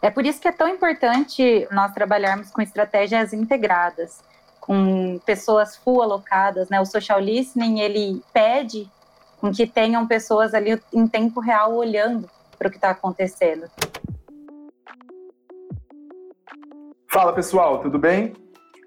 É por isso que é tão importante nós trabalharmos com estratégias integradas, com pessoas full alocadas, né? O social listening, ele pede com que tenham pessoas ali em tempo real olhando para o que está acontecendo. Fala pessoal, tudo bem?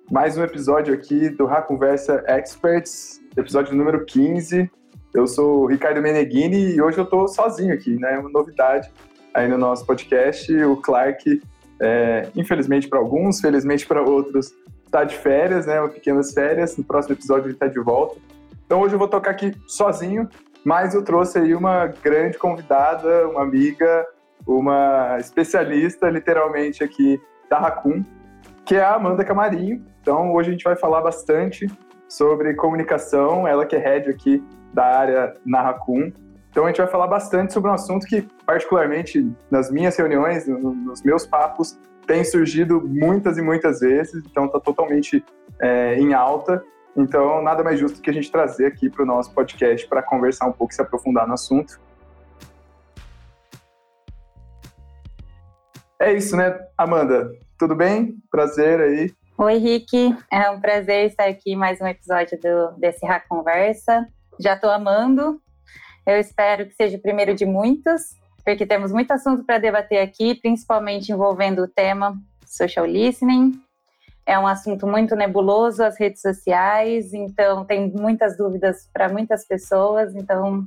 Mais um episódio aqui do Ra Conversa Experts, episódio número 15. Eu sou o Ricardo Meneghini e hoje eu estou sozinho aqui, né? Uma novidade aí no nosso podcast. O Clark, é, infelizmente para alguns, felizmente para outros, está de férias, né? Pequenas férias. No próximo episódio ele está de volta. Então hoje eu vou tocar aqui sozinho, mas eu trouxe aí uma grande convidada, uma amiga, uma especialista, literalmente aqui da Raccoon, que é a Amanda Camarinho. Então hoje a gente vai falar bastante sobre comunicação, ela que é head aqui da área na Raccoon. Então a gente vai falar bastante sobre um assunto que, particularmente nas minhas reuniões, nos meus papos, tem surgido muitas e muitas vezes, então está totalmente é, em alta. Então, nada mais justo que a gente trazer aqui para o nosso podcast para conversar um pouco e se aprofundar no assunto. É isso, né, Amanda? Tudo bem? Prazer aí. Oi, Rick. É um prazer estar aqui mais um episódio do, desse Hack Conversa. Já estou amando. Eu espero que seja o primeiro de muitos, porque temos muito assunto para debater aqui, principalmente envolvendo o tema social listening. É um assunto muito nebuloso, as redes sociais, então tem muitas dúvidas para muitas pessoas, então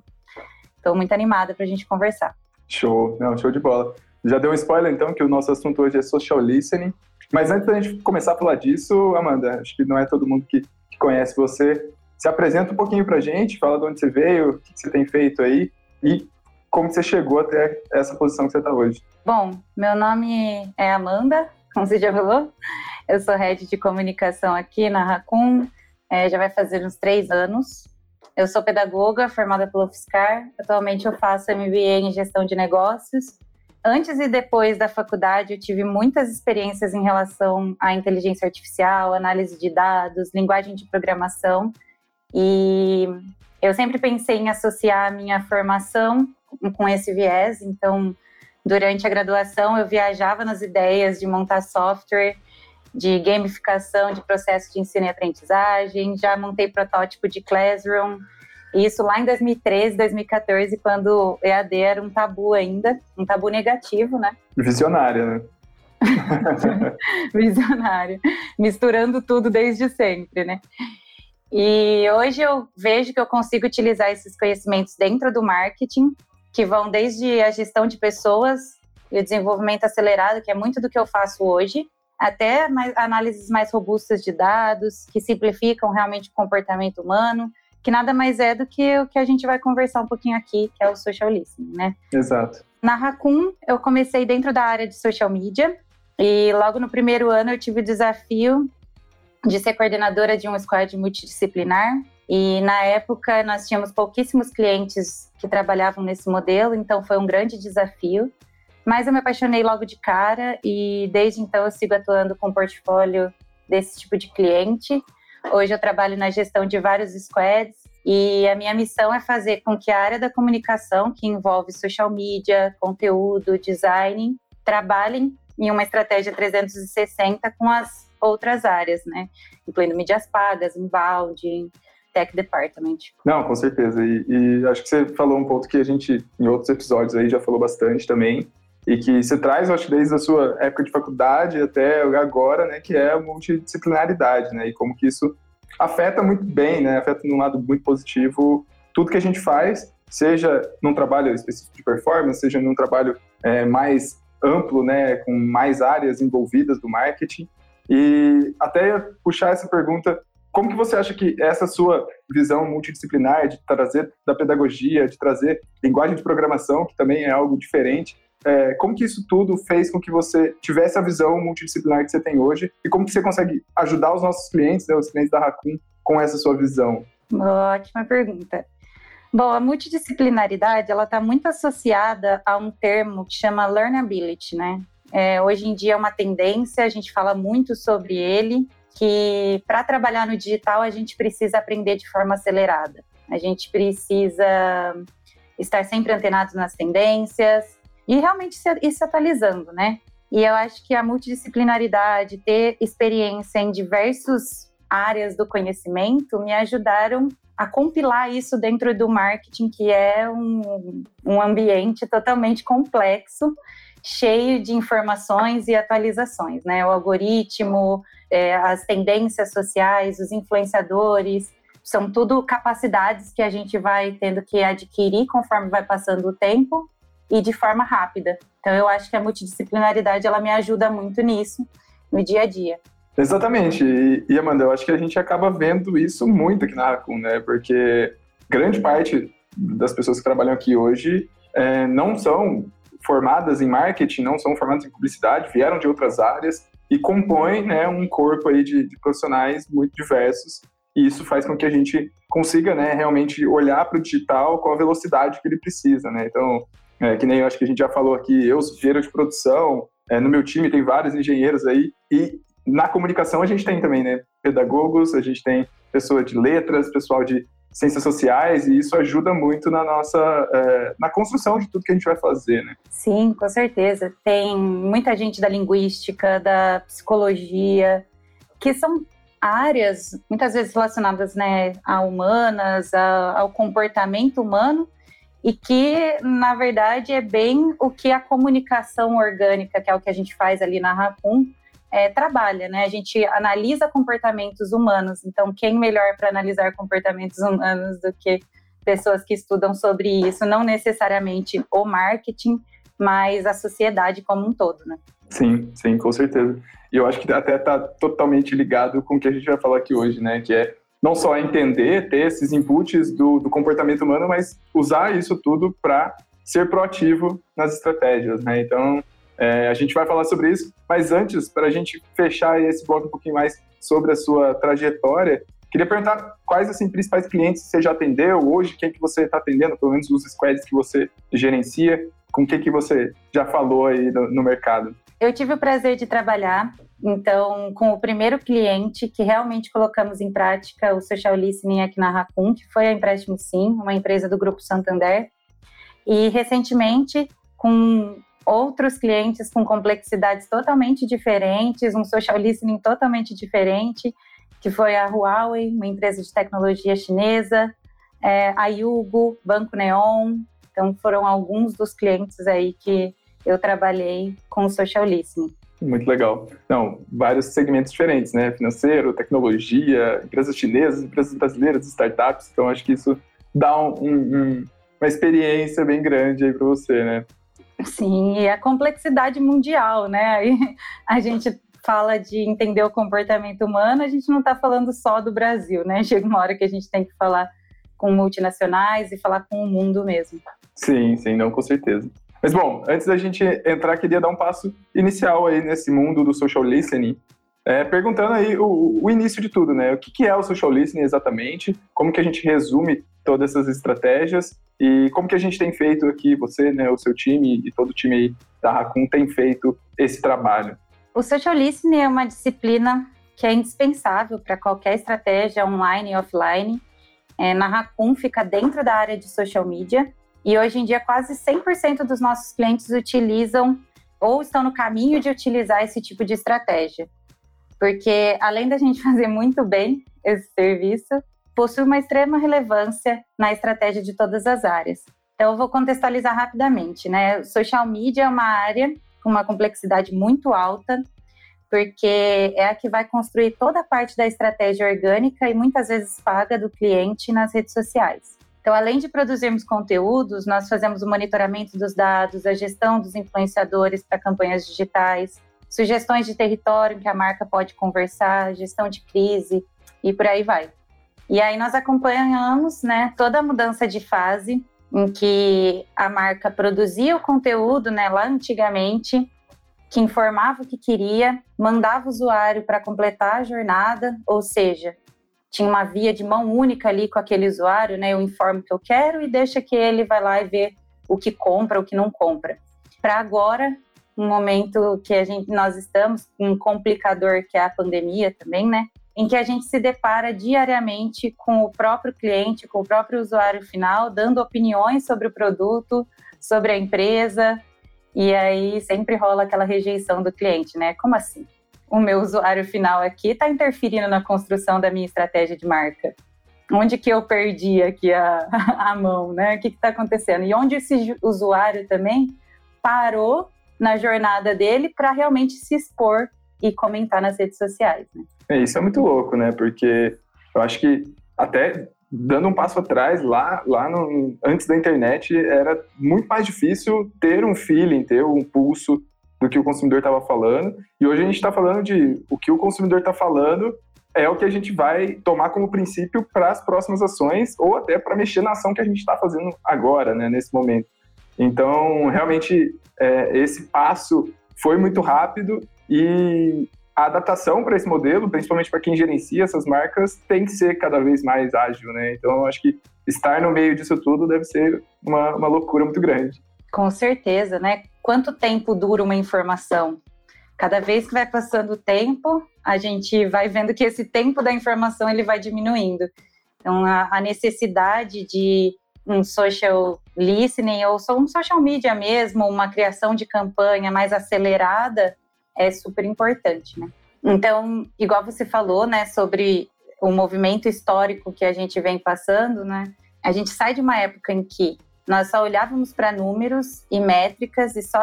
estou muito animada para a gente conversar. Show, não, show de bola. Já deu um spoiler então que o nosso assunto hoje é social listening, mas antes da gente começar a falar disso, Amanda, acho que não é todo mundo que, que conhece você. Se apresenta um pouquinho para a gente, fala de onde você veio, o que você tem feito aí e como você chegou até essa posição que você está hoje. Bom, meu nome é Amanda, como você já falou. Eu sou head de comunicação aqui na Racun, é, já vai fazer uns três anos. Eu sou pedagoga, formada pelo UFSCar. Atualmente eu faço MBA em gestão de negócios. Antes e depois da faculdade, eu tive muitas experiências em relação à inteligência artificial, análise de dados, linguagem de programação. E eu sempre pensei em associar a minha formação com esse viés. Então, durante a graduação, eu viajava nas ideias de montar software, de gamificação de processo de ensino e aprendizagem, já montei protótipo de Classroom. Isso lá em 2013, 2014, quando EAD era um tabu ainda, um tabu negativo, né? Visionária, né? Visionária. Misturando tudo desde sempre, né? E hoje eu vejo que eu consigo utilizar esses conhecimentos dentro do marketing que vão desde a gestão de pessoas e o desenvolvimento acelerado, que é muito do que eu faço hoje, até mais, análises mais robustas de dados, que simplificam realmente o comportamento humano, que nada mais é do que o que a gente vai conversar um pouquinho aqui, que é o social listening, né? Exato. Na Raccoon, eu comecei dentro da área de social media, e logo no primeiro ano eu tive o desafio de ser coordenadora de um squad multidisciplinar, e na época nós tínhamos pouquíssimos clientes que trabalhavam nesse modelo, então foi um grande desafio. Mas eu me apaixonei logo de cara e desde então eu sigo atuando com um portfólio desse tipo de cliente. Hoje eu trabalho na gestão de vários squads e a minha missão é fazer com que a área da comunicação, que envolve social media, conteúdo, design, trabalhem em uma estratégia 360 com as outras áreas, né? Incluindo mídias pagas, inbound, Tech Department. Não, com certeza. E, e, acho que você falou um ponto que a gente, em outros episódios aí, já falou bastante também, e que você traz, acho que desde a sua época de faculdade até agora, né, que é a multidisciplinaridade, né, e como que isso afeta muito bem, né, afeta num lado muito positivo tudo que a gente faz, seja num trabalho específico de performance, seja num trabalho é, mais amplo, né, com mais áreas envolvidas do marketing, e até puxar essa pergunta como que você acha que essa sua visão multidisciplinar de trazer da pedagogia, de trazer linguagem de programação, que também é algo diferente, é, como que isso tudo fez com que você tivesse a visão multidisciplinar que você tem hoje e como que você consegue ajudar os nossos clientes, né, os clientes da Raccoon, com essa sua visão? Ótima pergunta. Bom, a multidisciplinaridade ela está muito associada a um termo que chama learnability, né? É, hoje em dia é uma tendência, a gente fala muito sobre ele, que para trabalhar no digital a gente precisa aprender de forma acelerada. A gente precisa estar sempre antenado nas tendências e realmente ir se atualizando, né? E eu acho que a multidisciplinaridade, ter experiência em diversas áreas do conhecimento, me ajudaram a compilar isso dentro do marketing, que é um, um ambiente totalmente complexo, cheio de informações e atualizações, né? O algoritmo, é, as tendências sociais, os influenciadores, são tudo capacidades que a gente vai tendo que adquirir conforme vai passando o tempo e de forma rápida. Então eu acho que a multidisciplinaridade ela me ajuda muito nisso no dia a dia. Exatamente. E, Amanda, eu acho que a gente acaba vendo isso muito aqui na Raccoon, né? Porque grande parte das pessoas que trabalham aqui hoje é, não são formadas em marketing, não são formadas em publicidade, vieram de outras áreas e compõem né, um corpo aí de, de profissionais muito diversos. E isso faz com que a gente consiga né, realmente olhar para o digital com a velocidade que ele precisa. Né? Então, é, que nem eu acho que a gente já falou aqui, eu sou engenheiro de produção, é, no meu time tem vários engenheiros aí, e na comunicação a gente tem também, né? Pedagogos, a gente tem pessoa de letras, pessoal de ciências sociais, e isso ajuda muito na nossa é, na construção de tudo que a gente vai fazer, né? Sim, com certeza. Tem muita gente da linguística, da psicologia, que são áreas muitas vezes relacionadas né, a humanas, a, ao comportamento humano, e que, na verdade, é bem o que a comunicação orgânica, que é o que a gente faz ali na Racun, é, trabalha, né? A gente analisa comportamentos humanos, então quem melhor para analisar comportamentos humanos do que pessoas que estudam sobre isso, não necessariamente o marketing, mas a sociedade como um todo, né? Sim, sim, com certeza. E eu acho que até está totalmente ligado com o que a gente vai falar aqui hoje, né? Que é não só entender, ter esses inputs do, do comportamento humano, mas usar isso tudo para ser proativo nas estratégias, né? Então, é, a gente vai falar sobre isso, mas antes, para a gente fechar esse bloco um pouquinho mais sobre a sua trajetória, queria perguntar quais assim, principais clientes você já atendeu hoje, quem que você está atendendo, pelo menos os squads que você gerencia, com quem que você já falou aí no, no mercado. Eu tive o prazer de trabalhar, então, com o primeiro cliente que realmente colocamos em prática o social listening aqui na Racun, que foi a Empréstimo Sim, uma empresa do Grupo Santander. E recentemente, com outros clientes com complexidades totalmente diferentes, um social listening totalmente diferente, que foi a Huawei, uma empresa de tecnologia chinesa, é, a Yugo, Banco Neon. Então, foram alguns dos clientes aí que eu trabalhei com social listening. Muito legal. Não, vários segmentos diferentes, né? Financeiro, tecnologia, empresas chinesas, empresas brasileiras, startups. Então, acho que isso dá um, um, uma experiência bem grande aí para você, né? Sim, e a complexidade mundial, né? A gente fala de entender o comportamento humano, a gente não está falando só do Brasil, né? Chega uma hora que a gente tem que falar com multinacionais e falar com o mundo mesmo. Sim, sim, não, com certeza. Mas bom, antes da gente entrar, queria dar um passo inicial aí nesse mundo do social listening, é, perguntando aí o, o, início de tudo, né? O que, que é o social listening exatamente? Como que a gente resume todas essas estratégias e como que a gente tem feito aqui, você, né, o seu time e todo o time aí da Raccoon tem feito esse trabalho? O social listening é uma disciplina que é indispensável para qualquer estratégia online e offline. É, na Raccoon fica dentro da área de social media e hoje em dia quase 100% dos nossos clientes utilizam ou estão no caminho de utilizar esse tipo de estratégia. Porque além da gente fazer muito bem esse serviço, possui uma extrema relevância na estratégia de todas as áreas. Então, eu vou contextualizar rapidamente, né? Social media é uma área com uma complexidade muito alta, porque é a que vai construir toda a parte da estratégia orgânica e muitas vezes paga do cliente nas redes sociais. Então, além de produzirmos conteúdos, nós fazemos o monitoramento dos dados, a gestão dos influenciadores para campanhas digitais, sugestões de território que a marca pode conversar, gestão de crise e por aí vai. E aí nós acompanhamos né, toda a mudança de fase em que a marca produzia o conteúdo né, lá antigamente, que informava o que queria, mandava o usuário para completar a jornada, ou seja, tinha uma via de mão única ali com aquele usuário, né? Eu informo o que eu quero e deixa que ele vai lá e vê o que compra, o que não compra. Para agora, um momento que a gente, nós estamos, um complicador que é a pandemia também, né? Em que a gente se depara diariamente com o próprio cliente, com o próprio usuário final, dando opiniões sobre o produto, sobre a empresa. E aí sempre rola aquela rejeição do cliente, né? Como assim? O meu usuário final aqui está interferindo na construção da minha estratégia de marca. Onde que eu perdi aqui a, a mão, né? O que está acontecendo? E onde esse usuário também parou na jornada dele para realmente se expor e comentar nas redes sociais, né? É, isso é muito louco, né? Porque eu acho que até dando um passo atrás, lá, lá no, antes da internet, era muito mais difícil ter um feeling, ter um pulso do que o consumidor estava falando. E hoje a gente está falando de o que o consumidor está falando é o que a gente vai tomar como princípio para as próximas ações ou até para mexer na ação que a gente está fazendo agora, né, nesse momento. Então, realmente, é, esse passo foi muito rápido e a adaptação para esse modelo, principalmente para quem gerencia essas marcas, tem que ser cada vez mais ágil, né? Então, eu acho que estar no meio disso tudo deve ser uma, uma loucura muito grande. Com certeza, né? Quanto tempo dura uma informação? Cada vez que vai passando o tempo, a gente vai vendo que esse tempo da informação ele vai diminuindo. Então, a, a necessidade de um social listening ou só um social media mesmo, uma criação de campanha mais acelerada, é super importante, né? Então, igual você falou, né, sobre o movimento histórico que a gente vem passando, né? A gente sai de uma época em que nós só olhávamos para números e métricas e só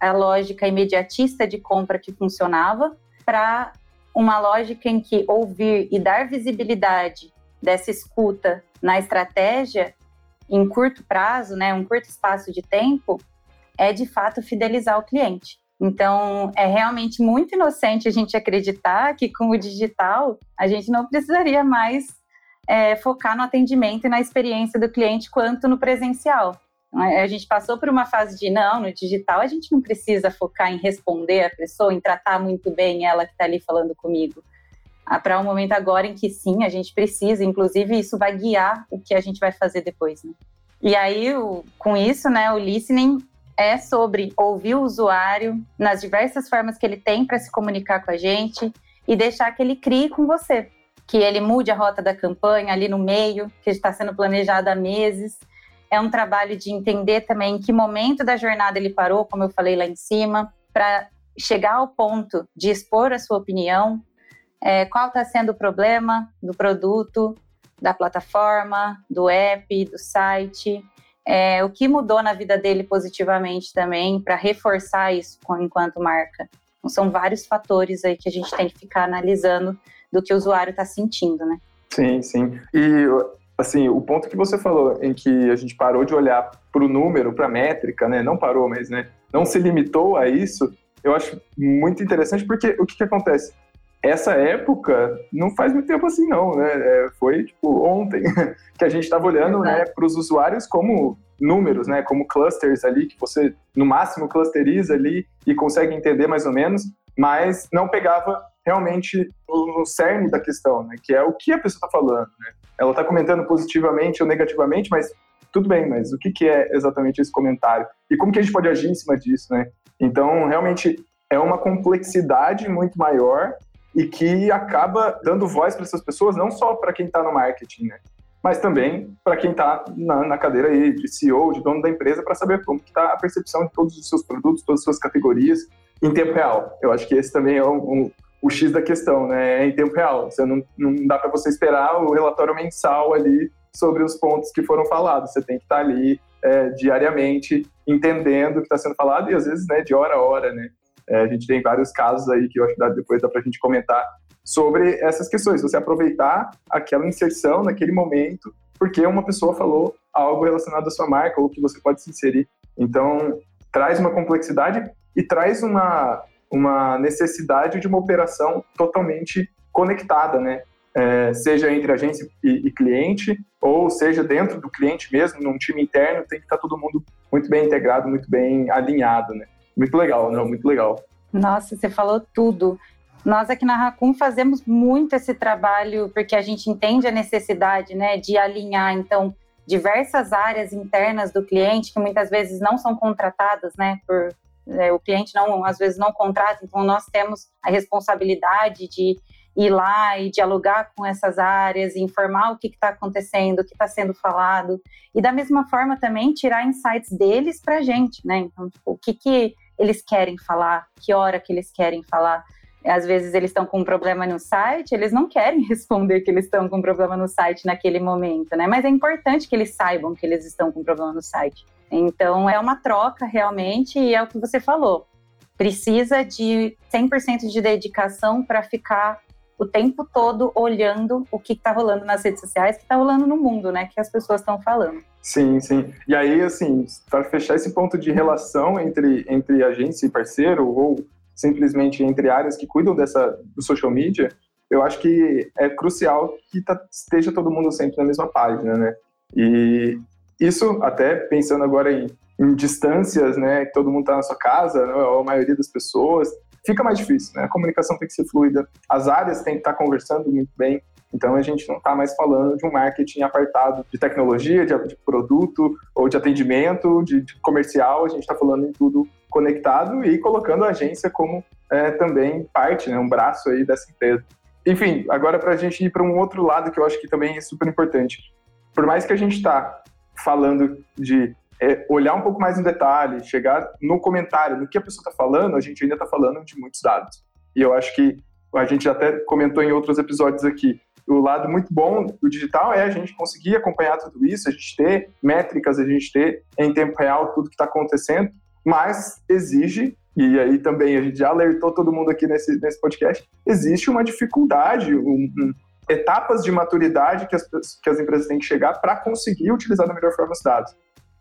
a lógica imediatista de compra que funcionava para uma lógica em que ouvir e dar visibilidade dessa escuta na estratégia em curto prazo, né, um curto espaço de tempo, é de fato fidelizar o cliente. Então, é realmente muito inocente a gente acreditar que com o digital a gente não precisaria mais é, focar no atendimento e na experiência do cliente quanto no presencial. A gente passou por uma fase de não, no digital a gente não precisa focar em responder a pessoa, em tratar muito bem ela que está ali falando comigo. Ah, Para um momento agora em que sim, a gente precisa, inclusive isso vai guiar o que a gente vai fazer depois. Né? E aí, o, com isso, né, o listening é sobre ouvir o usuário nas diversas formas que ele tem para se comunicar com a gente e deixar que ele crie com você, que ele mude a rota da campanha ali no meio, que está sendo planejada há meses. É um trabalho de entender também em que momento da jornada ele parou, como eu falei lá em cima, para chegar ao ponto de expor a sua opinião, é, qual está sendo o problema do produto, da plataforma, do app, do site, é, o que mudou na vida dele positivamente também para reforçar isso enquanto marca. Então, são vários fatores aí que a gente tem que ficar analisando do que o usuário está sentindo, né? Sim, sim. E assim, o ponto que você falou em que a gente parou de olhar para o número, para a métrica, né? Não parou, mas né? não se limitou a isso. Eu acho muito interessante porque o que, que acontece? Essa época não faz muito tempo assim não, né? É, foi tipo ontem que a gente estava olhando né, para os usuários como números, né? Como clusters ali que você no máximo clusteriza ali e consegue entender mais ou menos, mas não pegava realmente o cerne da questão, né? Que é o que a pessoa está falando, né? Ela está comentando positivamente ou negativamente, mas tudo bem, mas o que, que é exatamente esse comentário e como que a gente pode agir em cima disso, né? Então realmente é uma complexidade muito maior e que acaba dando voz para essas pessoas, não só para quem está no marketing, né? mas também para quem está na, na, cadeira aí de CEO, de dono da empresa, para saber como está a percepção de todos os seus produtos, todas as suas categorias em tempo real. Eu acho que esse também é um, um, o X da questão, né? É em tempo real. Você não, não dá para você esperar o relatório mensal ali sobre os pontos que foram falados. Você tem que estar tá ali é, diariamente entendendo o que está sendo falado e às vezes né, de hora a hora, né? É, a gente tem vários casos aí que eu acho que depois dá para a gente comentar sobre essas questões. Você aproveitar aquela inserção naquele momento, porque uma pessoa falou algo relacionado à sua marca ou que você pode se inserir. Então, traz uma complexidade e traz uma, uma necessidade de uma operação totalmente conectada, né? É, seja entre agência e, e, cliente, ou seja dentro do cliente mesmo, num time interno, tem que estar todo mundo muito bem integrado, muito bem alinhado, né? Muito legal, não? Muito legal. Nossa, você falou tudo. Nós aqui na Racun fazemos muito esse trabalho porque a gente entende a necessidade, né, de alinhar então diversas áreas internas do cliente que muitas vezes não são contratadas, né, por é, o cliente não às vezes não contrata, então nós temos a responsabilidade de ir lá e dialogar com essas áreas, informar o que está acontecendo, o que está sendo falado, e da mesma forma também tirar insights deles para a gente, né? Então, tipo, o que, que eles querem falar, que hora que eles querem falar. Às vezes eles estão com um problema no site, eles não querem responder que eles estão com um problema no site naquele momento, né? Mas é importante que eles saibam que eles estão com um problema no site. Então é uma troca realmente e é o que você falou. Precisa de 100% de dedicação para ficar o tempo todo olhando o que está rolando nas redes sociais, que está rolando no mundo, né? Que as pessoas estão falando. Sim, sim. E aí, assim, para fechar esse ponto de relação entre, entre agência e parceiro, ou simplesmente entre áreas que cuidam dessa do social media, eu acho que é crucial que tá, esteja todo mundo sempre na mesma página, né? E isso, até pensando agora em, em distâncias, né? Que todo mundo está na sua casa, né, a maioria das pessoas, fica mais difícil, né? A comunicação tem que ser fluida, as áreas têm que estar conversando muito bem. Então a gente não está mais falando de um marketing apartado de tecnologia, de, de produto ou de atendimento, de, de comercial. A gente está falando em tudo conectado e colocando a agência como é, também parte, né, um braço aí dessa empresa. Enfim, agora para a gente ir para um outro lado que eu acho que também é super importante. Por mais que a gente está falando de é olhar um pouco mais no detalhe, chegar no comentário, no que a pessoa está falando, a gente ainda está falando de muitos dados. E eu acho que a gente até comentou em outros episódios aqui, o lado muito bom do digital é a gente conseguir acompanhar tudo isso, a gente ter métricas, a gente ter em tempo real tudo que está acontecendo, mas exige, e aí também a gente já alertou todo mundo aqui nesse, nesse podcast, existe uma dificuldade, um, um, etapas de maturidade que as, que as empresas têm que chegar para conseguir utilizar da melhor forma os dados.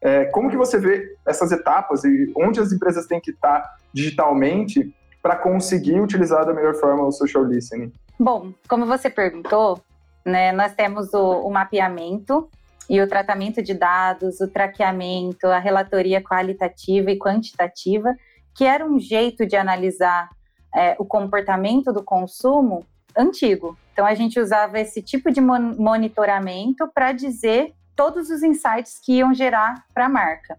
É, como que você vê essas etapas e onde as empresas têm que estar digitalmente para conseguir utilizar da melhor forma o social listening? Bom, como você perguntou, né, nós temos o, o mapeamento e o tratamento de dados, o traqueamento, a relatoria qualitativa e quantitativa, que era um jeito de analisar é, o comportamento do consumo antigo. Então a gente usava esse tipo de monitoramento para dizer todos os insights que iam gerar para a marca.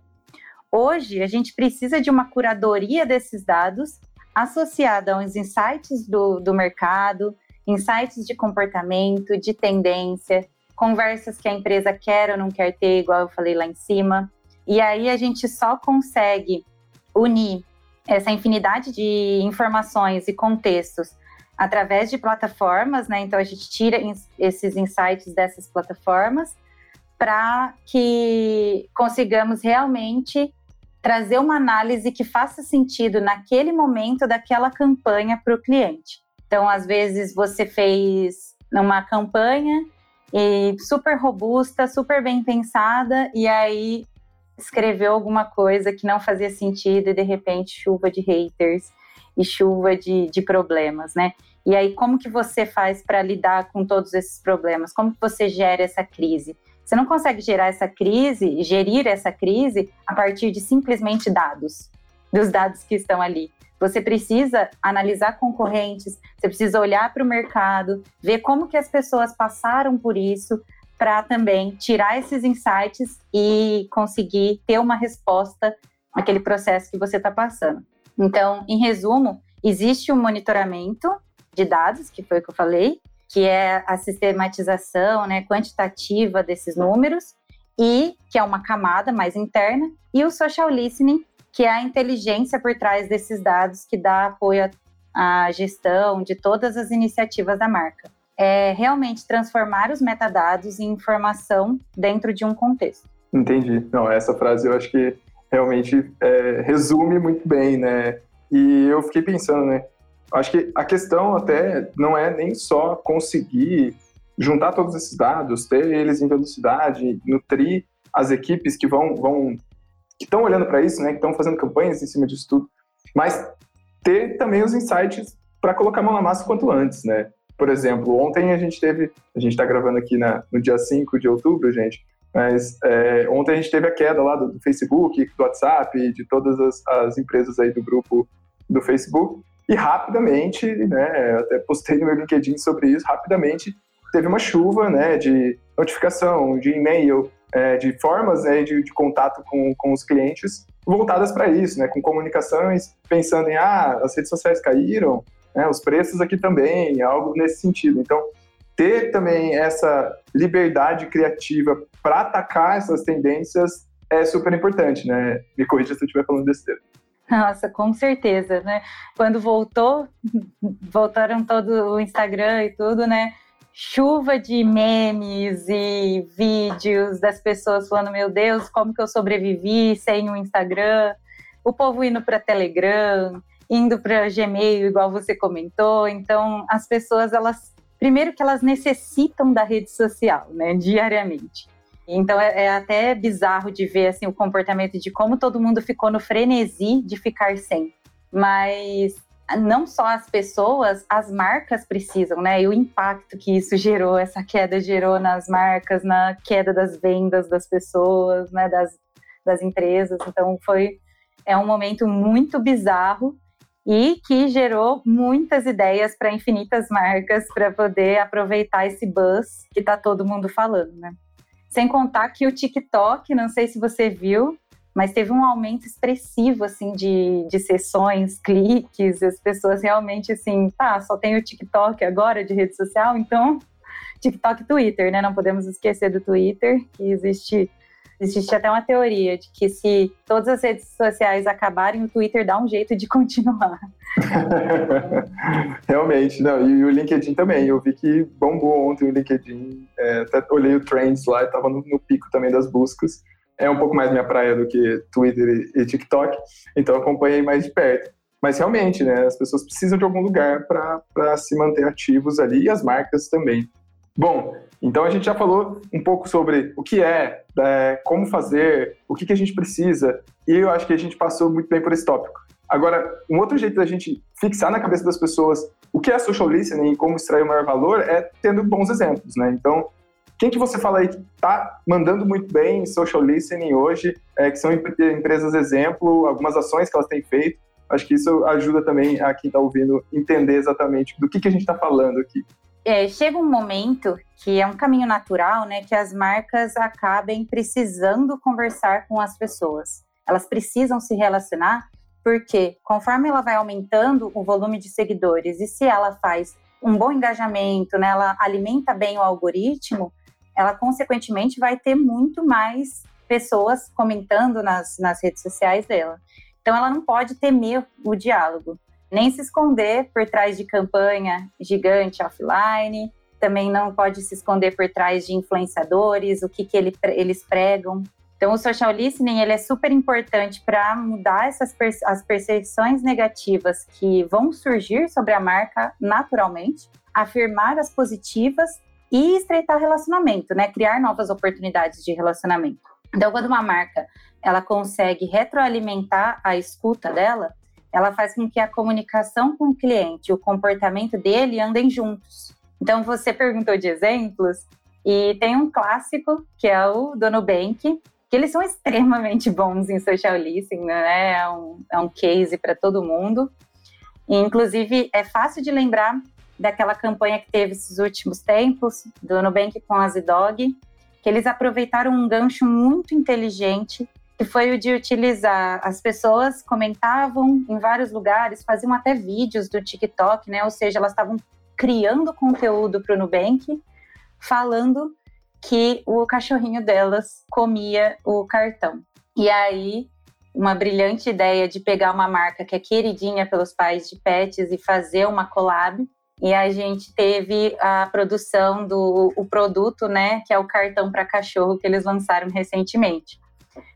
Hoje, a gente precisa de uma curadoria desses dados associada aos insights do, do mercado, insights de comportamento, de tendência, conversas que a empresa quer ou não quer ter, igual eu falei lá em cima. E aí a gente só consegue unir essa infinidade de informações e contextos através de plataformas, né? Então a gente tira esses insights dessas plataformas para que consigamos realmente trazer uma análise que faça sentido naquele momento daquela campanha para o cliente. Então, às vezes você fez uma campanha e super robusta, super bem pensada, e aí escreveu alguma coisa que não fazia sentido e de repente chuva de haters e chuva de, de problemas, né? E aí como que você faz para lidar com todos esses problemas? Como que você gera essa crise? Você não consegue gerar essa crise, gerir essa crise a partir de simplesmente dados, dos dados que estão ali. Você precisa analisar concorrentes, você precisa olhar para o mercado, ver como que as pessoas passaram por isso, para também tirar esses insights e conseguir ter uma resposta naquele processo que você está passando. Então, em resumo, existe um monitoramento de dados, que foi o que eu falei, que é a sistematização né, quantitativa desses números, e que é uma camada mais interna, e o social listening, que é a inteligência por trás desses dados que dá apoio à gestão de todas as iniciativas da marca. É realmente transformar os metadados em informação dentro de um contexto. Entendi. Não, essa frase eu acho que realmente é, resume muito bem, né? E eu fiquei pensando, né? Acho que a questão até não é nem só conseguir juntar todos esses dados, ter eles em velocidade, nutrir as equipes que vão, vão que estão olhando para isso, né, que estão fazendo campanhas em cima disso tudo, mas ter também os insights para colocar a mão na massa quanto antes, né? Por exemplo, ontem a gente teve, a gente está gravando aqui na, no dia 5 de outubro, gente, mas é, ontem a gente teve a queda lá do, do Facebook, do WhatsApp, de todas as, as empresas aí do grupo do Facebook, e rapidamente, né, até postei no meu LinkedIn sobre isso, rapidamente teve uma chuva né, de notificação, de e-mail, é, de formas né, de, de, contato com, com os clientes voltadas para isso, né, com comunicações pensando em, ah, as redes sociais caíram, né? os preços aqui também, algo nesse sentido. Então, ter também essa liberdade criativa para atacar essas tendências é super importante, né? Me corrija se eu estiver falando besteira. Nossa, com certeza, né? Quando voltou, voltaram todo o Instagram e tudo, né? Chuva de memes e vídeos das pessoas falando: Meu Deus, como que eu sobrevivi sem o Instagram? O povo indo para Telegram, indo para Gmail, igual você comentou. Então, as pessoas, elas, primeiro que elas necessitam da rede social, né? Diariamente. Então é, é, até bizarro de ver assim o comportamento de como todo mundo ficou no frenesi de ficar sem. Mas não só as pessoas, as marcas precisam, né? E o impacto que isso gerou, essa queda gerou nas marcas, na queda das vendas das pessoas, né? Das, das empresas. Então foi é um momento muito bizarro e que gerou muitas ideias para infinitas marcas para poder aproveitar esse buzz que está todo mundo falando, né? Sem contar que o TikTok, não sei se você viu, mas teve um aumento expressivo, assim, de, de sessões, cliques, as pessoas realmente, assim, tá, só tem o TikTok agora de rede social, então TikTok e Twitter, né? Não podemos esquecer do Twitter, que existe Existe até uma teoria de que se todas as redes sociais acabarem, o Twitter dá um jeito de continuar. Realmente, não. E o LinkedIn também. Eu vi que bombou ontem o LinkedIn. É, até olhei o Trends lá, estava no, no, pico também das buscas. É um pouco mais minha praia do que Twitter e, e TikTok, então acompanhei mais de perto. Mas realmente, né, as pessoas precisam de algum lugar para se manter ativos ali e as marcas também. Bom, então a gente já falou um pouco sobre o que é, é como fazer, o que, que a gente precisa, e eu acho que a gente passou muito bem por esse tópico. Agora, um outro jeito da gente fixar na cabeça das pessoas o que é social listening e como extrair o maior valor é tendo bons exemplos, né? Então, quem que você fala aí que está mandando muito bem em social listening hoje, é, que são empresas exemplo, algumas ações que elas têm feito? Acho que isso ajuda também a quem está ouvindo entender exatamente do que, que a gente está falando aqui é, chega um momento que é um caminho natural, né, que as marcas acabem precisando conversar com as pessoas. Elas precisam se relacionar porque conforme ela vai aumentando o volume de seguidores e se ela faz um bom engajamento, né, ela alimenta bem o algoritmo, ela consequentemente vai ter muito mais pessoas comentando nas, nas redes sociais dela. Então ela não pode temer o diálogo nem se esconder por trás de campanha gigante offline, também não pode se esconder por trás de influenciadores, o que, que ele, eles pregam. Então, o social listening ele é super importante para mudar essas as percepções negativas que vão surgir sobre a marca naturalmente, afirmar as positivas e estreitar relacionamento, né? Criar novas oportunidades de relacionamento. Então, quando uma marca ela consegue retroalimentar a escuta dela, ela faz com que a comunicação com o cliente, o comportamento dele andem juntos. Então, você perguntou de exemplos, e tem um clássico, que é o do Nubank, que eles são extremamente bons em social listening, né? É um, é um case para todo mundo. E, inclusive, é fácil de lembrar daquela campanha que teve esses últimos tempos, do Nubank com a Zidog, que eles aproveitaram um gancho muito inteligente que foi o de utilizar. As pessoas comentavam em vários lugares, faziam até vídeos do TikTok, né? Ou seja, elas estavam criando conteúdo para o Nubank, falando que o cachorrinho delas comia o cartão. E aí, uma brilhante ideia de pegar uma marca que é queridinha pelos pais de pets e fazer uma collab. E a gente teve a produção do o produto, né, que é o cartão para cachorro que eles lançaram recentemente.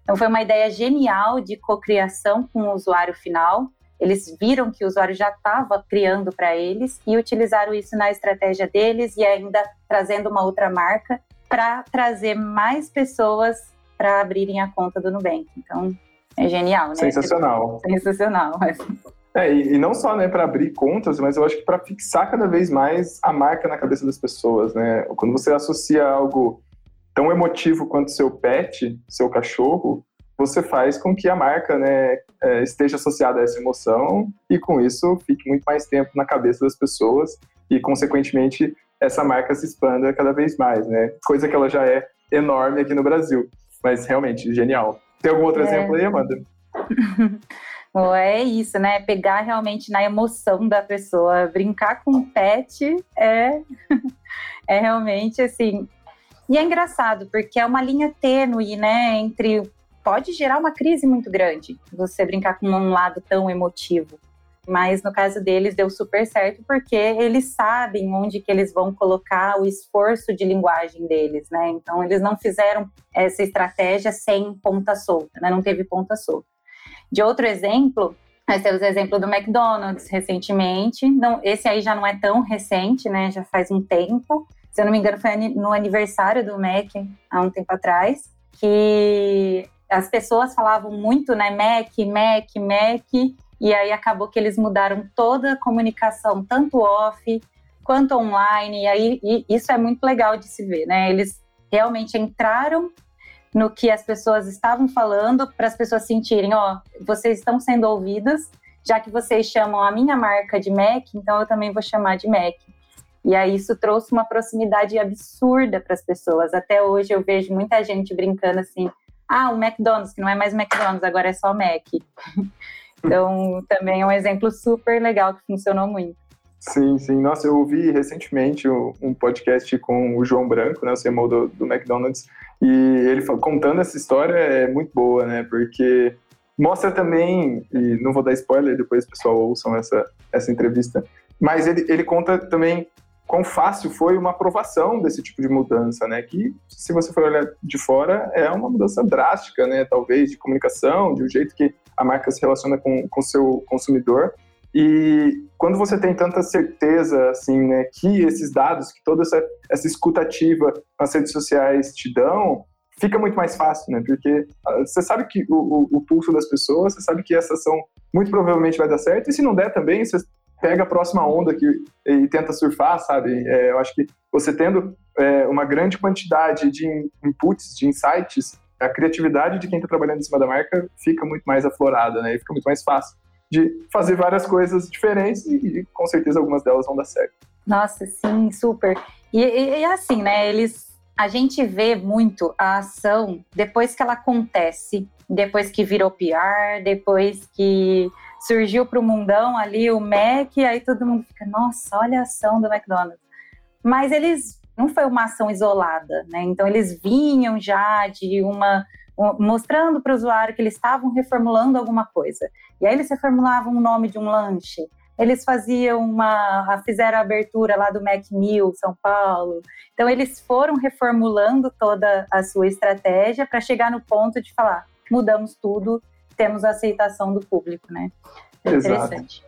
Então, foi uma ideia genial de cocriação com o usuário final. Eles viram que o usuário já estava criando para eles e utilizaram isso na estratégia deles e ainda trazendo uma outra marca para trazer mais pessoas para abrirem a conta do Nubank. Então, é genial, né? Sensacional. Sensacional. É, e, não só né, para abrir contas, mas eu acho que para fixar cada vez mais a marca na cabeça das pessoas, né? Quando você associa algo tão emotivo quanto seu pet, seu cachorro, você faz com que a marca né, é, esteja associada a essa emoção e com isso fique muito mais tempo na cabeça das pessoas e, consequentemente, essa marca se expanda cada vez mais, né? Coisa que ela já é enorme aqui no Brasil, mas realmente genial. Tem algum outro é... exemplo aí, Amanda? É isso, né? Pegar realmente na emoção da pessoa. Brincar com o pet é, é realmente assim. E é engraçado, porque é uma linha tênue, né? Entre. Pode gerar uma crise muito grande você brincar com um lado tão emotivo. Mas no caso deles deu super certo porque eles sabem onde que eles vão colocar o esforço de linguagem deles, né? Então eles não fizeram essa estratégia sem ponta solta, né? Não teve ponta solta. De outro exemplo, nós temos o exemplo do McDonald's recentemente. Não, esse aí já não é tão recente, né? Já faz um tempo. Se eu não me engano, foi no aniversário do Mac há um tempo atrás, que as pessoas falavam muito, né? Mac, Mac, Mac. E aí acabou que eles mudaram toda a comunicação, tanto off quanto online. E aí e isso é muito legal de se ver, né? Eles realmente entraram no que as pessoas estavam falando para as pessoas sentirem, ó, vocês estão sendo ouvidas, já que vocês chamam a minha marca de Mac, então eu também vou chamar de Mac. E aí isso trouxe uma proximidade absurda para as pessoas. Até hoje eu vejo muita gente brincando assim: "Ah, o McDonald's, que não é mais McDonald's, agora é só Mac". então, também é um exemplo super legal que funcionou muito. Sim, sim. Nossa, eu ouvi recentemente um podcast com o João Branco, né, o CMO do, do McDonald's, e ele contando essa história é muito boa, né? Porque mostra também, e não vou dar spoiler, depois o pessoal ouçam essa, essa entrevista, mas ele, ele conta também quão fácil foi uma aprovação desse tipo de mudança, né? Que, se você for olhar de fora, é uma mudança drástica, né? Talvez de comunicação, de um jeito que a marca se relaciona com o seu consumidor. E quando você tem tanta certeza, assim, né, que esses dados, que toda essa, essa escutativa nas redes sociais te dão, fica muito mais fácil, né? Porque uh, você sabe que o, o, o, pulso das pessoas, você sabe que essa ação muito provavelmente vai dar certo, e se não der também, você pega a próxima onda que, e tenta surfar, sabe? É, eu acho que você tendo é, uma grande quantidade de inputs, de insights, a criatividade de quem está trabalhando em cima da marca fica muito mais aflorada, né? E fica muito mais fácil de fazer várias coisas diferentes e, e com certeza algumas delas vão dar certo. Nossa, sim, super. E, e, e, assim, né? Eles, a gente vê muito a ação depois que ela acontece, depois que virou PR, depois que surgiu para o mundão ali o Mac, aí todo mundo fica, nossa, olha a ação do McDonald's. Mas eles não foi uma ação isolada, né? Então eles vinham já de uma mostrando para o usuário que eles estavam reformulando alguma coisa. E aí eles reformulavam o nome de um lanche, eles faziam uma, fizeram a abertura lá do Mac Mill, São Paulo. Então eles foram reformulando toda a sua estratégia para chegar no ponto de falar, mudamos tudo, temos a aceitação do público, né? É interessante.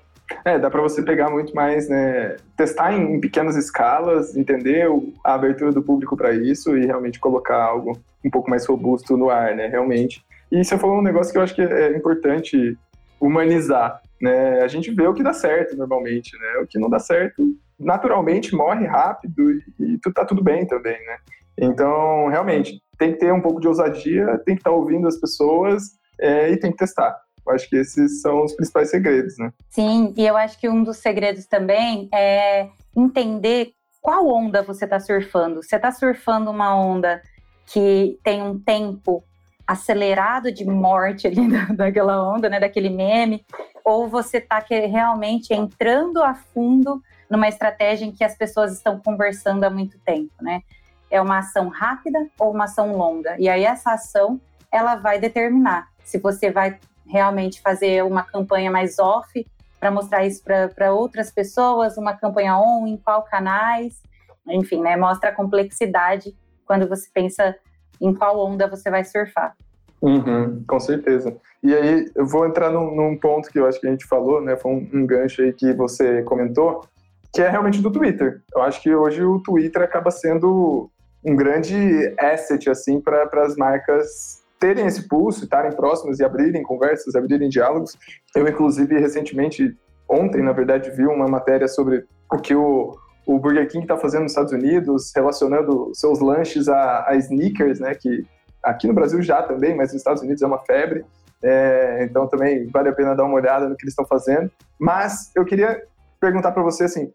É, dá para você pegar muito mais, né? Testar em, pequenas escalas, entender a abertura do público para isso e realmente colocar algo um pouco mais robusto no ar, né? Realmente. E você falou um negócio que eu acho que é importante humanizar, né? A gente vê o que dá certo normalmente, né? O que não dá certo, naturalmente morre rápido e, e tá tudo bem também, né? Então, realmente, tem que ter um pouco de ousadia, tem que estar tá ouvindo as pessoas é, e tem que testar. Eu acho que esses são os principais segredos, né? Sim, e eu acho que um dos segredos também é entender qual onda você está surfando. Você está surfando uma onda que tem um tempo acelerado de morte ali daquela onda, né, daquele meme, ou você está realmente entrando a fundo numa estratégia em que as pessoas estão conversando há muito tempo, né? É uma ação rápida ou uma ação longa? E aí essa ação ela vai determinar se você vai realmente fazer uma campanha mais off para mostrar isso para outras pessoas, uma campanha on, em qual canais, enfim, né? Mostra a complexidade quando você pensa em qual onda você vai surfar. Uhum, com certeza. E aí, eu vou entrar num, num, ponto que eu acho que a gente falou, né? Foi um, um, gancho aí que você comentou, que é realmente do Twitter. Eu acho que hoje o Twitter acaba sendo um grande asset, assim, para as marcas terem esse pulso, estarem próximas e abrirem conversas, abrirem diálogos. Eu, inclusive, recentemente, ontem, na verdade, vi uma matéria sobre o que o, o Burger King está fazendo nos Estados Unidos, relacionando seus lanches a, a, sneakers, né? Que aqui no Brasil já também, mas nos Estados Unidos é uma febre. É, então também vale a pena dar uma olhada no que eles estão fazendo. Mas eu queria perguntar para você assim,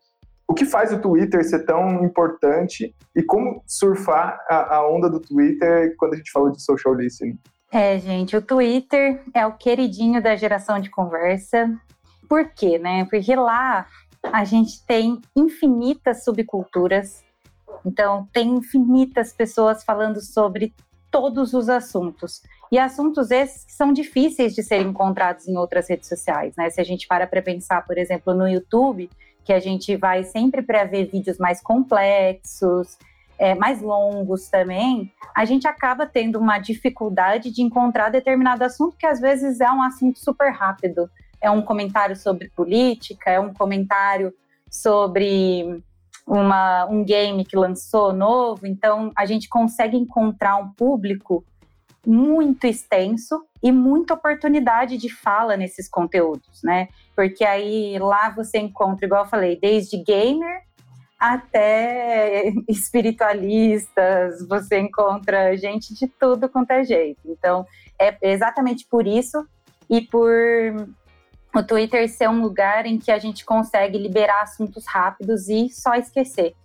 o que faz o Twitter ser tão importante e como surfar a, a, onda do Twitter quando a gente fala de social listening? É, gente, o Twitter é o queridinho da geração de conversa. Por quê, né? Porque lá a gente tem infinitas subculturas, então tem infinitas pessoas falando sobre todos os assuntos. E assuntos esses que são difíceis de serem encontrados em outras redes sociais, né? Se a gente para para pensar, por exemplo, no YouTube, que a gente vai sempre para ver vídeos mais complexos, é, mais longos também, a gente acaba tendo uma dificuldade de encontrar determinado assunto que às vezes é um assunto super rápido. É um comentário sobre política, é um comentário sobre uma, um game que lançou novo. Então, a gente consegue encontrar um público muito extenso e muita oportunidade de fala nesses conteúdos, né? Porque aí lá você encontra, igual eu falei, desde gamer até espiritualistas, você encontra gente de tudo quanto é jeito. Então, é exatamente por isso e por o Twitter ser um lugar em que a gente consegue liberar assuntos rápidos e só esquecer.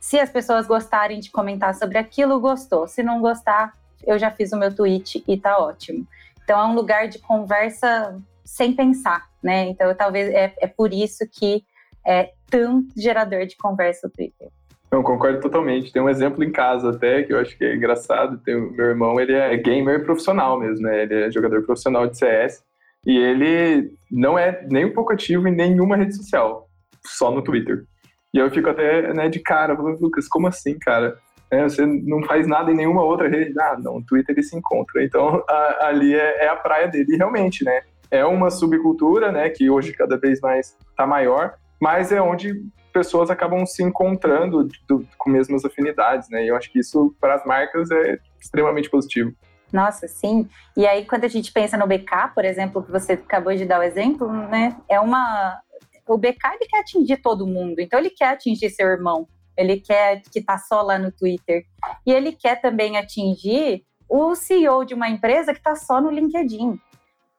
Se as pessoas gostarem de comentar sobre aquilo, gostou. Se não gostar, eu já fiz o meu tweet e tá ótimo. Então é um lugar de conversa sem pensar, né? Então talvez é, é por isso que é tão gerador de conversa o Twitter. Eu concordo totalmente. Tem um exemplo em casa até que eu acho que é engraçado. Tem meu irmão, ele é gamer profissional mesmo, né? Ele é jogador profissional de CS e ele não é nem um pouco ativo em nenhuma rede social, só no Twitter. E eu fico até né, de cara, falando, Lucas, como assim, cara? É, você não faz nada em nenhuma outra rede? Ah, não, no Twitter ele se encontra. Então, a, ali é, é, a praia dele. Realmente, né? É uma subcultura, né? Que hoje cada vez mais está maior, mas é onde pessoas acabam se encontrando do, com mesmas afinidades, né? E eu acho que isso, para as marcas, é extremamente positivo. Nossa, sim. E aí, quando a gente pensa no BK, por exemplo, que você acabou de dar o exemplo, né? É uma. O BK ele quer atingir todo mundo, então ele quer atingir seu irmão, ele quer que tá só lá no Twitter. E ele quer também atingir o CEO de uma empresa que está só no LinkedIn.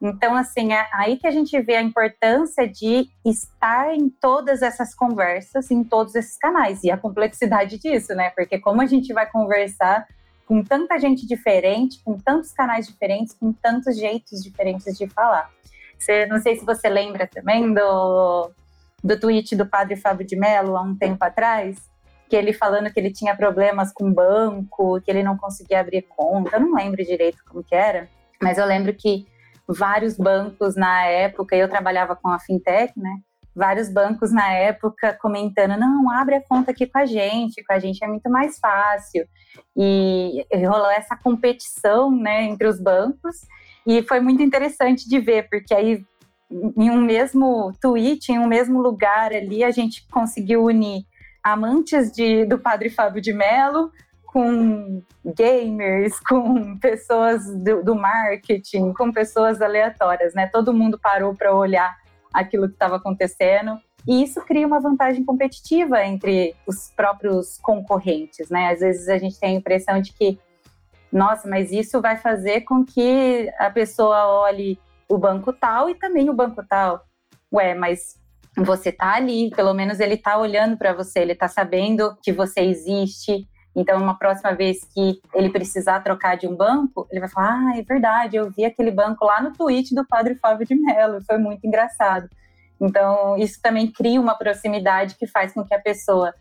Então, assim, é aí que a gente vê a importância de estar em todas essas conversas, em todos esses canais, e a complexidade disso, né? Porque como a gente vai conversar com tanta gente diferente, com tantos canais diferentes, com tantos jeitos diferentes de falar. Você, não sei se você lembra também do, do tweet do padre Fábio de Mello, há um tempo atrás, que ele falando que ele tinha problemas com banco, que ele não conseguia abrir conta, eu não lembro direito como que era, mas eu lembro que vários bancos na época, eu trabalhava com a fintech, né? Vários bancos na época comentando: não, abre a conta aqui com a gente, com a gente é muito mais fácil. E rolou essa competição né, entre os bancos, e foi muito interessante de ver, porque aí em um mesmo tweet, em um mesmo lugar ali, a gente conseguiu unir amantes de, do Padre Fábio de Mello com gamers, com pessoas do, do marketing, com pessoas aleatórias, né? Todo mundo parou para olhar aquilo que estava acontecendo. E isso cria uma vantagem competitiva entre os próprios concorrentes, né? Às vezes a gente tem a impressão de que, nossa, mas isso vai fazer com que a pessoa olhe o banco tal e também o banco tal. Ué, mas você tá ali, pelo menos ele tá olhando para você, ele tá sabendo que você existe, então, uma próxima vez que ele precisar trocar de um banco, ele vai falar: Ah, é verdade, eu vi aquele banco lá no tweet do padre Fábio de Mello, foi muito engraçado. Então, isso também cria uma proximidade que faz com que a pessoa,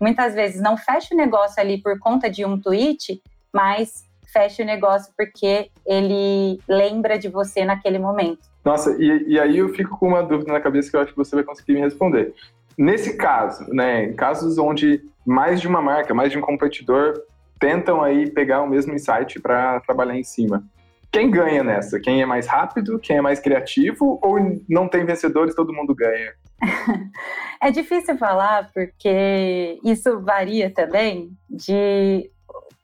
muitas vezes, não feche o negócio ali por conta de um tweet, mas feche o negócio porque ele lembra de você naquele momento. Nossa, e, e aí eu fico com uma dúvida na cabeça que eu acho que você vai conseguir me responder. Nesse caso, né, em casos onde mais de uma marca, mais de um competidor tentam aí pegar o mesmo insight para trabalhar em cima. Quem ganha nessa? Quem é mais rápido? Quem é mais criativo? Ou não tem vencedores, todo mundo ganha? é difícil falar porque isso varia também de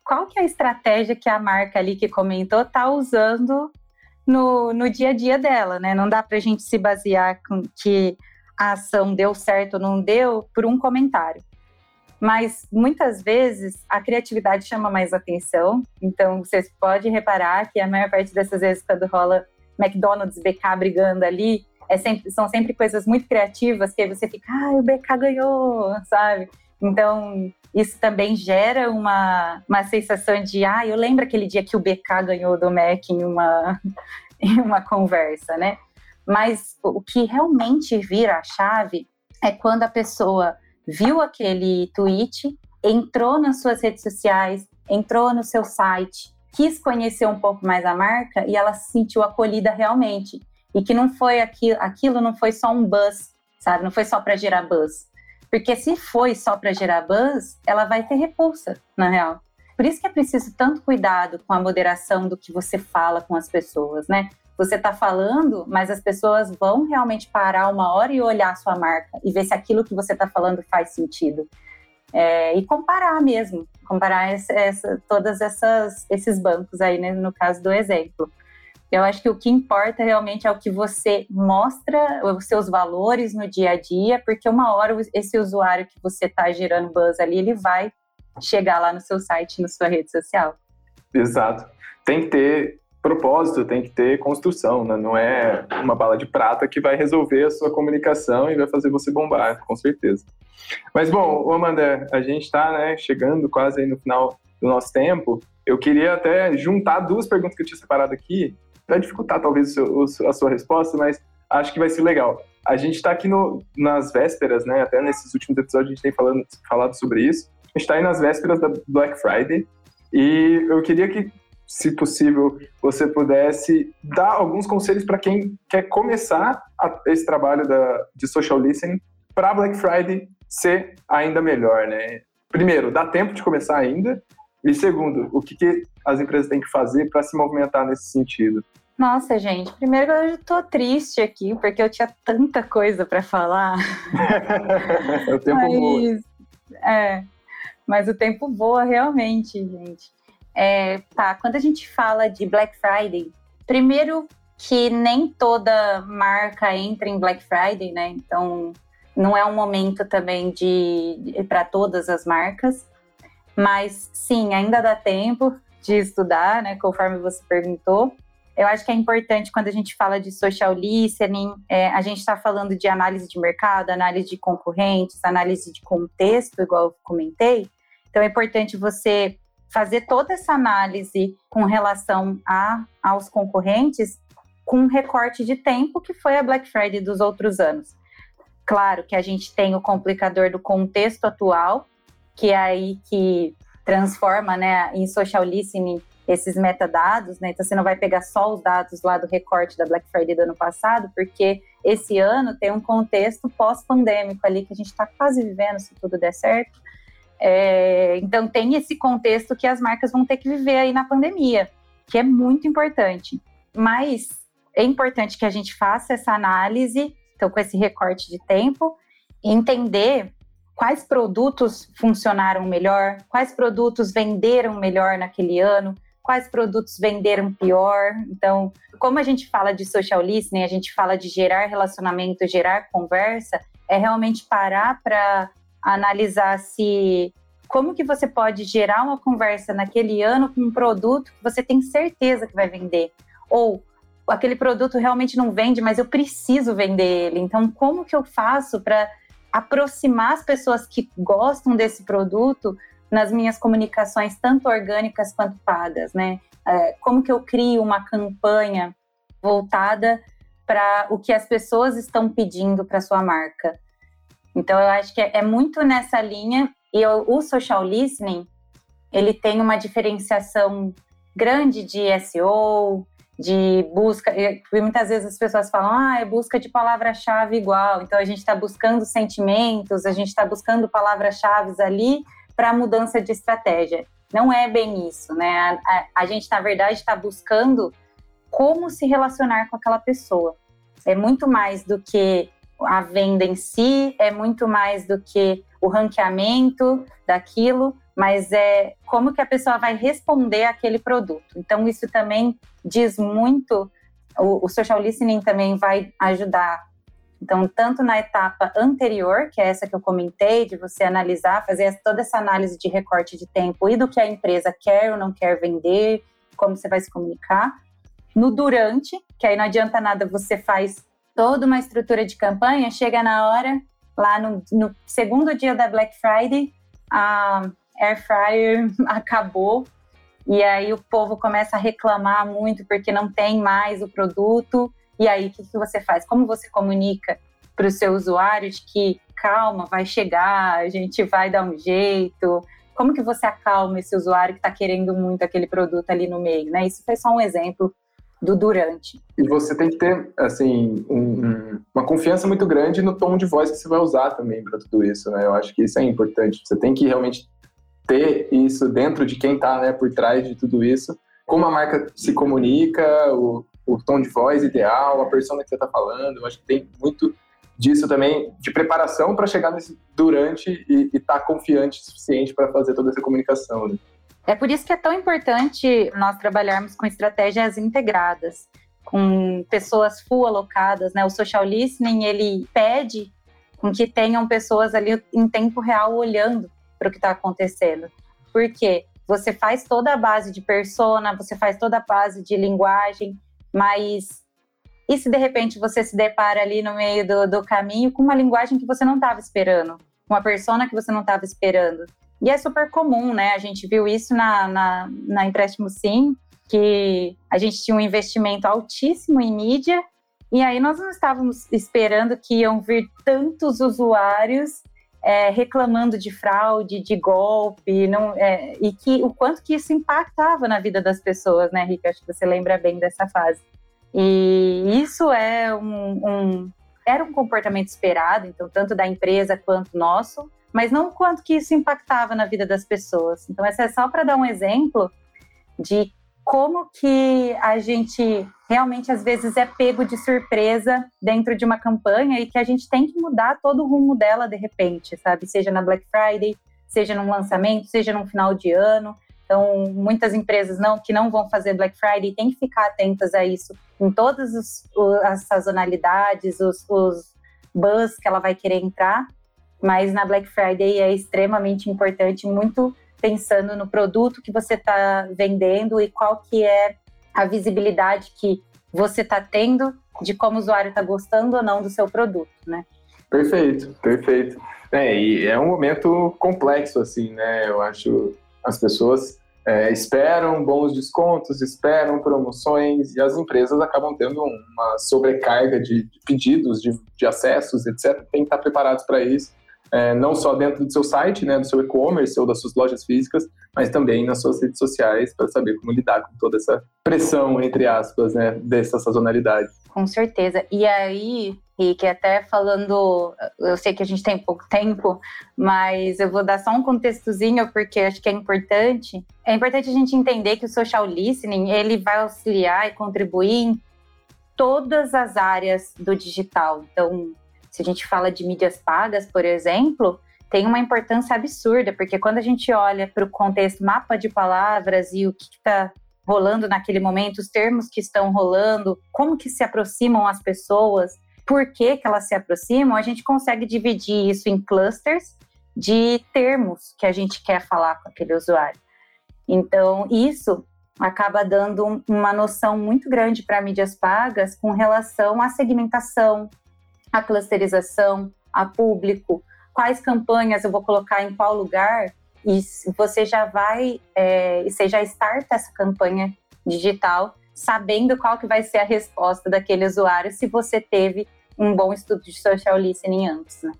qual que é a estratégia que a marca ali que comentou está usando no, no dia a dia dela, né? Não dá para a gente se basear com que a ação deu certo ou não deu por um comentário. Mas muitas vezes a criatividade chama mais atenção. Então vocês podem reparar que a maior parte dessas vezes, quando rola McDonald's BK brigando ali, é sempre, são sempre coisas muito criativas que aí você fica, ah, o BK ganhou, sabe? Então, isso também gera uma, uma sensação de, ah, eu lembro aquele dia que o BK ganhou do Mac em uma, em uma conversa, né? Mas o que realmente vira a chave é quando a pessoa viu aquele tweet, entrou nas suas redes sociais, entrou no seu site, quis conhecer um pouco mais a marca e ela se sentiu acolhida realmente. E que não foi aquilo, aquilo não foi só um buzz, sabe? Não foi só para gerar buzz. Porque se foi só para gerar buzz, ela vai ter repulsa, na real. Por isso que é preciso tanto cuidado com a moderação do que você fala com as pessoas, né? Você está falando, mas as pessoas vão realmente parar uma hora e olhar a sua marca e ver se aquilo que você está falando faz sentido. É, e comparar mesmo, comparar essa, todas essas esses bancos aí, né, no caso do exemplo. Eu acho que o que importa realmente é o que você mostra, os seus valores no dia a dia, porque uma hora esse usuário que você está gerando buzz ali, ele vai chegar lá no seu site, na sua rede social. Exato. Tem que ter propósito, tem que ter construção, né? Não é uma bala de prata que vai resolver a sua comunicação e vai fazer você bombar, com certeza. Mas bom, Amanda, a gente está né, chegando quase no final do nosso tempo. Eu queria até juntar duas perguntas que eu tinha separado aqui para dificultar talvez seu, a sua resposta, mas acho que vai ser legal. A gente está aqui no, nas vésperas, né? Até nesses últimos episódios a gente tem falando, falado sobre isso. A gente está aí nas vésperas da Black Friday e eu queria que, se possível, você pudesse dar alguns conselhos para quem quer começar a, esse trabalho da, de social listening para Black Friday ser ainda melhor, né? Primeiro, dá tempo de começar ainda. E segundo, o que, que as empresas têm que fazer para se movimentar nesse sentido? Nossa, gente, primeiro eu estou triste aqui, porque eu tinha tanta coisa para falar. o tempo mas, voa. É, mas o tempo voa realmente, gente. É, tá, quando a gente fala de Black Friday, primeiro que nem toda marca entra em Black Friday, né? Então, não é um momento também de, de para todas as marcas, mas sim, ainda dá tempo de estudar, né? Conforme você perguntou. Eu acho que é importante quando a gente fala de social listening, é, a gente está falando de análise de mercado, análise de concorrentes, análise de contexto, igual eu comentei. Então é importante você fazer toda essa análise com relação a, aos concorrentes com um recorte de tempo que foi a Black Friday dos outros anos. Claro que a gente tem o complicador do contexto atual, que é aí que transforma né, em social listening esses metadados, né? Então você não vai pegar só os dados lá do recorte da Black Friday do ano passado, porque esse ano tem um contexto pós-pandêmico ali que a gente está quase vivendo, se tudo der certo. É, então tem esse contexto que as marcas vão ter que viver aí na pandemia, que é muito importante. Mas é importante que a gente faça essa análise, então com esse recorte de tempo, entender quais produtos funcionaram melhor, quais produtos venderam melhor naquele ano, quais produtos venderam pior. Então, como a gente fala de social listening, a gente fala de gerar relacionamento, gerar conversa, é realmente parar para analisar se como que você pode gerar uma conversa naquele ano com um produto que você tem certeza que vai vender ou aquele produto realmente não vende, mas eu preciso vender ele. Então, como que eu faço para aproximar as pessoas que gostam desse produto nas minhas comunicações, tanto orgânicas quanto pagas, né? É, como que eu crio uma campanha voltada para o que as pessoas estão pedindo para sua marca? Então, eu acho que é, é muito nessa linha. E eu, o social listening, ele tem uma diferenciação grande de SEO, de busca. Muitas vezes as pessoas falam, ah, é busca de palavra-chave igual. Então, a gente está buscando sentimentos, a gente está buscando palavras-chave ali para mudança de estratégia. Não é bem isso, né? A, a, a gente, na verdade, está buscando como se relacionar com aquela pessoa. É muito mais do que a venda em si, é muito mais do que o ranqueamento daquilo, mas é como que a pessoa vai responder àquele produto. Então, isso também diz muito, o, o social listening também vai ajudar. Então, tanto na etapa anterior, que é essa que eu comentei, de você analisar, fazer toda essa análise de recorte de tempo e do que a empresa quer ou não quer vender, como você vai se comunicar. No durante, que aí não adianta nada você faz toda uma estrutura de campanha, chega na hora, lá no, no segundo dia da Black Friday, a air fryer acabou e aí o povo começa a reclamar muito porque não tem mais o produto. E aí o que, que você faz? Como você comunica para o seu usuário de que calma, vai chegar, a gente vai dar um jeito? Como que você acalma esse usuário que está querendo muito aquele produto ali no meio, né? Isso foi só um exemplo do durante. E você tem que ter, assim, um, uma confiança muito grande no tom de voz que você vai usar também para tudo isso, né? Eu acho que isso é importante. Você tem que realmente ter isso dentro de quem está né, por trás de tudo isso. Como a marca se comunica, o, o tom de voz ideal, a persona que você está falando. Eu acho que tem muito disso também, de preparação para chegar nesse durante e estar tá confiante o suficiente para fazer toda essa comunicação. Né? É por isso que é tão importante nós trabalharmos com estratégias integradas, com pessoas full alocadas, né? O social listening, ele pede com que tenham pessoas ali em tempo real olhando para o que está acontecendo. Porque você faz toda a base de persona, você faz toda a base de linguagem, mas e se de repente você se depara ali no meio do, do caminho com uma linguagem que você não estava esperando, uma persona que você não estava esperando? E é super comum, né? A gente viu isso na, na, na Empréstimo Sim, que a gente tinha um investimento altíssimo em mídia, e aí nós não estávamos esperando que iam vir tantos usuários é, reclamando de fraude, de golpe, não, é, e que o quanto que isso impactava na vida das pessoas, né, Rica? Acho que você lembra bem dessa fase. E isso é um, um, era um comportamento esperado, então tanto da empresa quanto nosso, mas não o quanto que isso impactava na vida das pessoas. Então essa é só para dar um exemplo de como que a gente realmente às vezes é pego de surpresa dentro de uma campanha e que a gente tem que mudar todo o rumo dela de repente, sabe? Seja na Black Friday, seja num lançamento, seja num final de ano. Então, muitas empresas não que não vão fazer Black Friday têm que ficar atentas a isso em todas os, as sazonalidades, os, os buzz que ela vai querer entrar. Mas na Black Friday é extremamente importante, muito pensando no produto que você está vendendo e qual que é a visibilidade que você está tendo de como o usuário está gostando ou não do seu produto, né? Perfeito, perfeito. É, e é um momento complexo, assim, né? Eu acho as pessoas é, esperam bons descontos, esperam promoções e as empresas acabam tendo uma sobrecarga de, de pedidos, de, de acessos, etc. Tem que estar preparados para isso é, não só dentro do seu site, né, do seu e-commerce ou das suas lojas físicas, mas também nas suas redes sociais para saber como lidar com toda essa pressão, entre aspas, né, dessa sazonalidade. Com certeza. E aí, Rick, até falando, eu sei que a gente tem pouco tempo, mas eu vou dar só um contextozinho porque acho que é importante. É importante a gente entender que o social listening ele vai auxiliar e contribuir em todas as áreas do digital. Então, se a gente fala de mídias pagas, por exemplo, tem uma importância absurda, porque quando a gente olha para o contexto mapa de palavras e o que está rolando naquele momento, os termos que estão rolando, como que se aproximam as pessoas, por que, que elas se aproximam, a gente consegue dividir isso em clusters de termos que a gente quer falar com aquele usuário. Então, isso acaba dando uma noção muito grande para mídias pagas com relação à segmentação, a clusterização, a público, quais campanhas eu vou colocar em qual lugar, e você já vai, é, você já starta essa campanha digital sabendo qual que vai ser a resposta daquele usuário se você teve um bom estudo de social listening antes, né?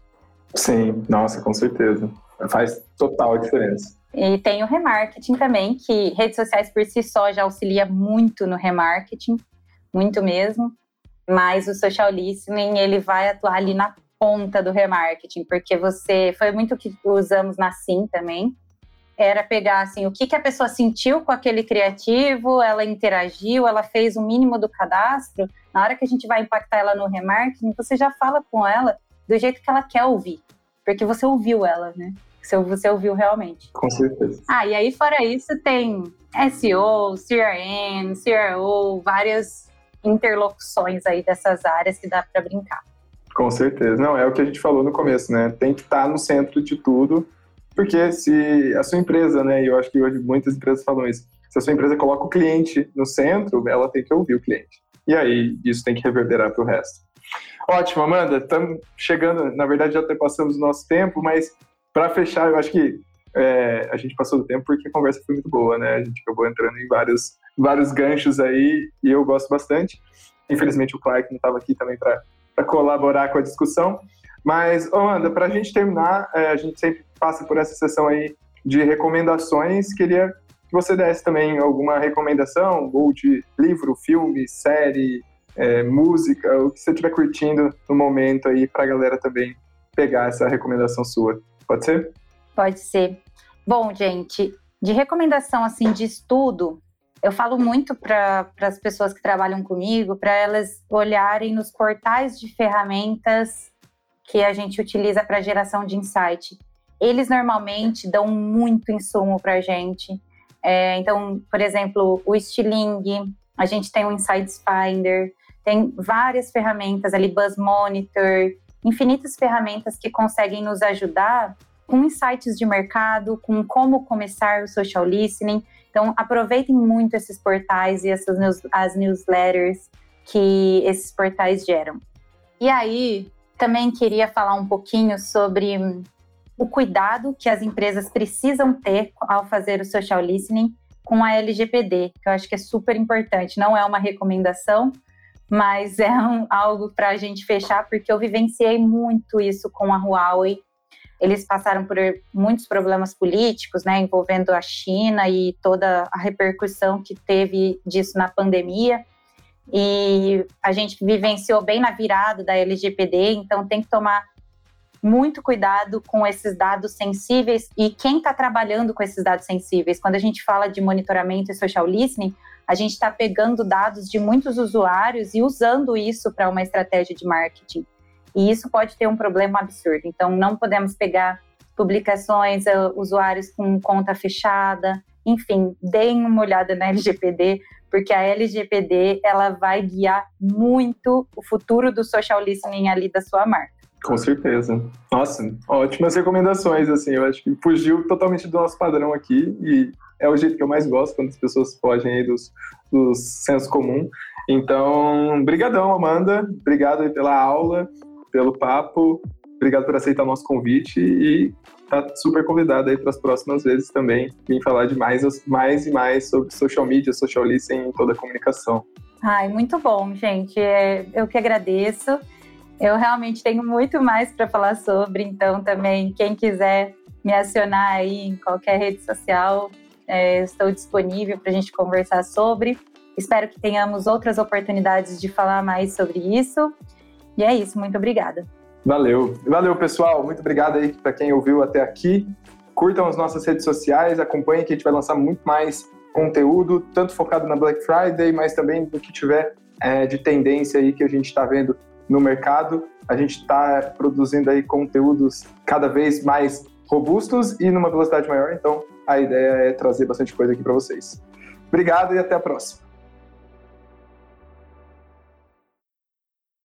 Sim, nossa, com certeza. Faz total diferença. E tem o remarketing também, que redes sociais por si só já auxilia muito no remarketing, muito mesmo mas o social listening ele vai atuar ali na ponta do remarketing, porque você foi muito o que usamos na Sim também. Era pegar assim o que, que a pessoa sentiu com aquele criativo, ela interagiu, ela fez o mínimo do cadastro. Na hora que a gente vai impactar ela no remarketing, você já fala com ela do jeito que ela quer ouvir, porque você ouviu ela, né? Você ouviu realmente. Com certeza. Ah, e aí fora isso tem SEO, CRM, CRO, várias interlocuções aí dessas áreas que dá para brincar. Com certeza. Não, é o que a gente falou no começo, né? Tem que estar tá no centro de tudo, porque se a sua empresa, né, e eu acho que hoje muitas empresas falam isso, se a sua empresa coloca o cliente no centro, ela tem que ouvir o cliente. E aí, isso tem que reverberar para o resto. Ótimo, Amanda. Estamos chegando, na verdade já passamos o nosso tempo, mas para fechar, eu acho que é, a gente passou do tempo porque a conversa foi muito boa, né? A gente acabou entrando em vários, vários ganchos aí e eu gosto bastante. Infelizmente o Clark não estava aqui também para colaborar com a discussão. Mas, Amanda, para a gente terminar, é, a gente sempre passa por essa sessão aí de recomendações. Queria que você desse também alguma recomendação, ou de livro, filme, série, é, música, o que você estiver curtindo no momento aí, para a galera também pegar essa recomendação sua. Pode ser? Pode ser. Bom, gente, de recomendação assim de estudo, eu falo muito para as pessoas que trabalham comigo, para elas olharem nos portais de ferramentas que a gente utiliza para geração de insight. Eles normalmente dão muito insumo para a gente. É, então, por exemplo, o Stiling, a gente tem o Insights Finder, tem várias ferramentas ali, Buzz Monitor, infinitas ferramentas que conseguem nos ajudar com insights de mercado, com como começar o social listening. Então, aproveitem muito esses portais e essas news, as newsletters que esses portais geram. E aí, também queria falar um pouquinho sobre o cuidado que as empresas precisam ter ao fazer o social listening com a LGPD, que eu acho que é super importante. Não é uma recomendação, mas é um, algo para a gente fechar, porque eu vivenciei muito isso com a Huawei eles passaram por muitos problemas políticos, né, envolvendo a China e toda a repercussão que teve disso na pandemia. E a gente vivenciou bem na virada da LGPD, então tem que tomar muito cuidado com esses dados sensíveis e quem está trabalhando com esses dados sensíveis. Quando a gente fala de monitoramento e social listening, a gente está pegando dados de muitos usuários e usando isso para uma estratégia de marketing. E isso pode ter um problema absurdo. Então, não podemos pegar publicações, uh, usuários com conta fechada. Enfim, deem uma olhada na LGPD, porque a LGPD ela vai guiar muito o futuro do social listening ali da sua marca. Com certeza. Nossa, ótimas recomendações, assim, eu acho que fugiu totalmente do nosso padrão aqui e é o jeito que eu mais gosto quando as pessoas fogem aí dos, dos senso comum. Então, brigadão, Amanda, obrigado pela aula pelo papo. Obrigado por aceitar o nosso convite e tá super convidado aí para as próximas vezes também vir falar de mais, mais e mais sobre social media, social listening em toda a comunicação. Ai, muito bom, gente. É, eu que agradeço. Eu realmente tenho muito mais para falar sobre, então também quem quiser me acionar aí em qualquer rede social, é, estou disponível para a gente conversar sobre. Espero que tenhamos outras oportunidades de falar mais sobre isso. E é isso, muito obrigada. Valeu. Valeu, pessoal. Muito obrigado aí para quem ouviu até aqui. Curtam as nossas redes sociais, acompanhem que a gente vai lançar muito mais conteúdo, tanto focado na Black Friday, mas também do que tiver é, de tendência aí que a gente está vendo no mercado. A gente está produzindo aí conteúdos cada vez mais robustos e numa velocidade maior, então a ideia é trazer bastante coisa aqui para vocês. Obrigado e até a próxima.